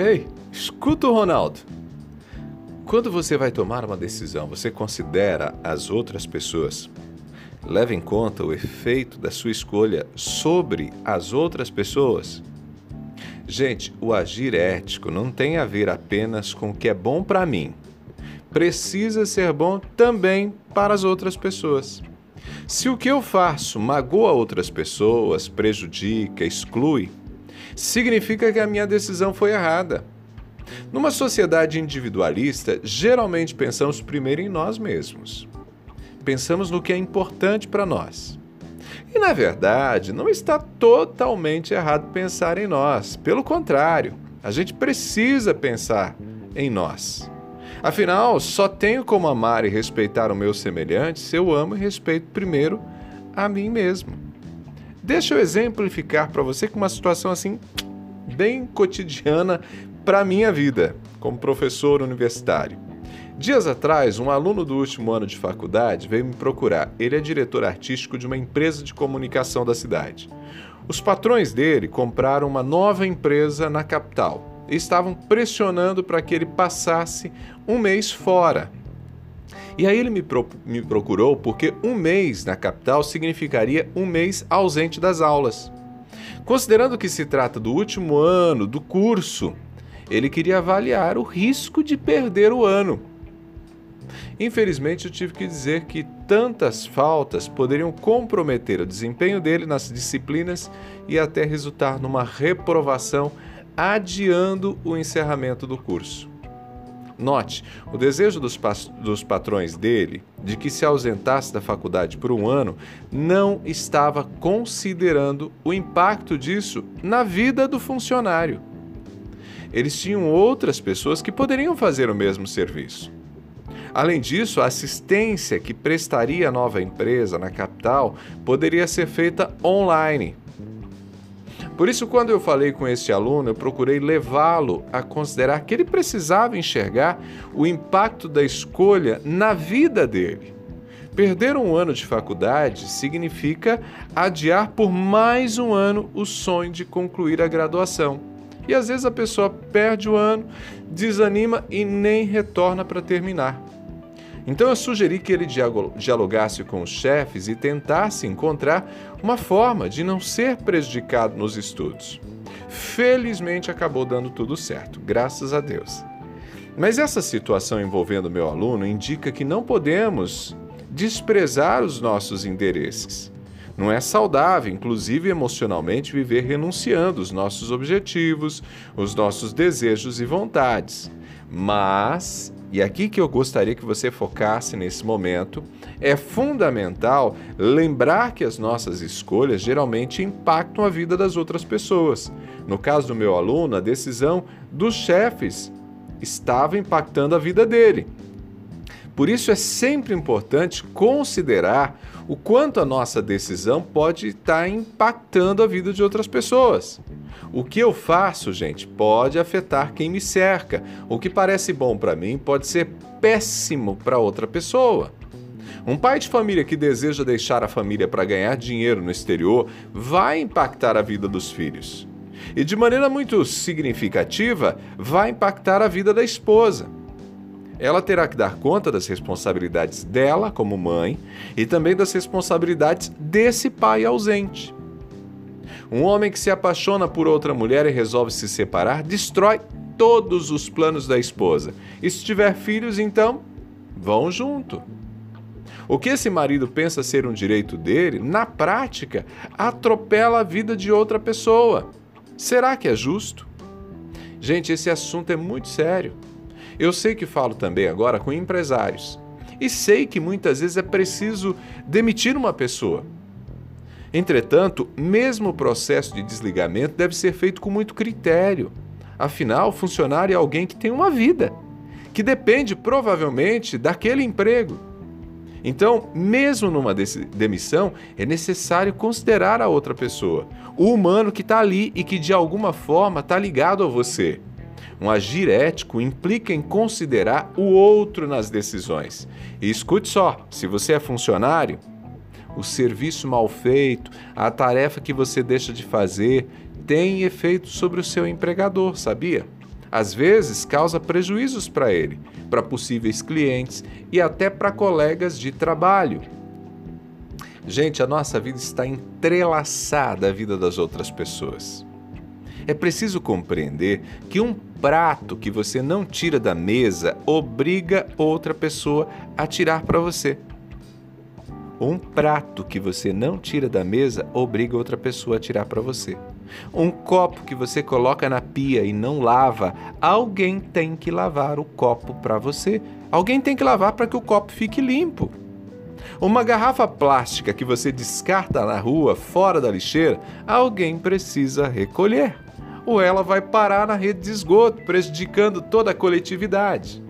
Ei, escuta o Ronaldo. Quando você vai tomar uma decisão, você considera as outras pessoas. Leva em conta o efeito da sua escolha sobre as outras pessoas. Gente, o agir ético não tem a ver apenas com o que é bom para mim. Precisa ser bom também para as outras pessoas. Se o que eu faço magoa outras pessoas, prejudica, exclui, significa que a minha decisão foi errada. Numa sociedade individualista, geralmente pensamos primeiro em nós mesmos. Pensamos no que é importante para nós. E na verdade, não está totalmente errado pensar em nós. Pelo contrário, a gente precisa pensar em nós. Afinal, só tenho como amar e respeitar o meu semelhante se eu amo e respeito primeiro a mim mesmo. Deixa eu exemplificar para você com uma situação assim bem cotidiana para minha vida como professor universitário. Dias atrás, um aluno do último ano de faculdade veio me procurar. Ele é diretor artístico de uma empresa de comunicação da cidade. Os patrões dele compraram uma nova empresa na capital e estavam pressionando para que ele passasse um mês fora. E aí ele me, pro, me procurou porque um mês na capital significaria um mês ausente das aulas. Considerando que se trata do último ano do curso, ele queria avaliar o risco de perder o ano. Infelizmente, eu tive que dizer que tantas faltas poderiam comprometer o desempenho dele nas disciplinas e até resultar numa reprovação, adiando o encerramento do curso. Note, o desejo dos, dos patrões dele de que se ausentasse da faculdade por um ano não estava considerando o impacto disso na vida do funcionário. Eles tinham outras pessoas que poderiam fazer o mesmo serviço. Além disso, a assistência que prestaria a nova empresa na capital poderia ser feita online. Por isso, quando eu falei com este aluno, eu procurei levá-lo a considerar que ele precisava enxergar o impacto da escolha na vida dele. Perder um ano de faculdade significa adiar por mais um ano o sonho de concluir a graduação. E às vezes a pessoa perde o ano, desanima e nem retorna para terminar. Então eu sugeri que ele dialogasse com os chefes e tentasse encontrar uma forma de não ser prejudicado nos estudos. Felizmente acabou dando tudo certo, graças a Deus. Mas essa situação envolvendo meu aluno indica que não podemos desprezar os nossos interesses. Não é saudável, inclusive emocionalmente, viver renunciando os nossos objetivos, os nossos desejos e vontades. Mas e aqui que eu gostaria que você focasse nesse momento, é fundamental lembrar que as nossas escolhas geralmente impactam a vida das outras pessoas. No caso do meu aluno, a decisão dos chefes estava impactando a vida dele. Por isso é sempre importante considerar o quanto a nossa decisão pode estar impactando a vida de outras pessoas. O que eu faço, gente, pode afetar quem me cerca. O que parece bom para mim pode ser péssimo para outra pessoa. Um pai de família que deseja deixar a família para ganhar dinheiro no exterior vai impactar a vida dos filhos. E de maneira muito significativa, vai impactar a vida da esposa ela terá que dar conta das responsabilidades dela como mãe e também das responsabilidades desse pai ausente. Um homem que se apaixona por outra mulher e resolve se separar destrói todos os planos da esposa. E se tiver filhos, então, vão junto. O que esse marido pensa ser um direito dele, na prática, atropela a vida de outra pessoa. Será que é justo? Gente, esse assunto é muito sério. Eu sei que falo também agora com empresários e sei que muitas vezes é preciso demitir uma pessoa. Entretanto, mesmo o processo de desligamento deve ser feito com muito critério. Afinal, o funcionário é alguém que tem uma vida, que depende provavelmente daquele emprego. Então, mesmo numa demissão, é necessário considerar a outra pessoa, o humano que está ali e que de alguma forma está ligado a você. Um agir ético implica em considerar o outro nas decisões. E escute só: se você é funcionário, o serviço mal feito, a tarefa que você deixa de fazer, tem efeito sobre o seu empregador, sabia? Às vezes causa prejuízos para ele, para possíveis clientes e até para colegas de trabalho. Gente, a nossa vida está entrelaçada à vida das outras pessoas. É preciso compreender que um prato que você não tira da mesa obriga outra pessoa a tirar para você. Um prato que você não tira da mesa obriga outra pessoa a tirar para você. Um copo que você coloca na pia e não lava, alguém tem que lavar o copo para você. Alguém tem que lavar para que o copo fique limpo. Uma garrafa plástica que você descarta na rua, fora da lixeira, alguém precisa recolher. Ou ela vai parar na rede de esgoto, prejudicando toda a coletividade.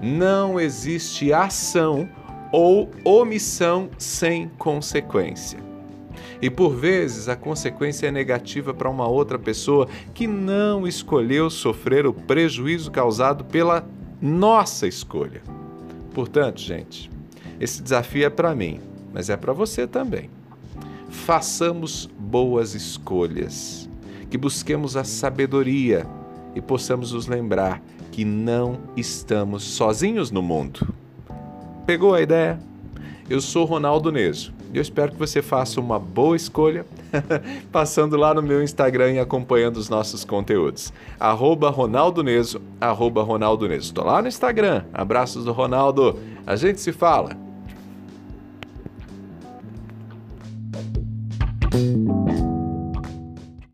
Não existe ação ou omissão sem consequência. E por vezes a consequência é negativa para uma outra pessoa que não escolheu sofrer o prejuízo causado pela nossa escolha. Portanto, gente, esse desafio é para mim, mas é para você também. Façamos boas escolhas, que busquemos a sabedoria e possamos nos lembrar que não estamos sozinhos no mundo. Pegou a ideia? Eu sou Ronaldo Neso e eu espero que você faça uma boa escolha passando lá no meu Instagram e acompanhando os nossos conteúdos. Arroba Ronaldo Neso, arroba Ronaldo Neso. Tô lá no Instagram. Abraços do Ronaldo. A gente se fala.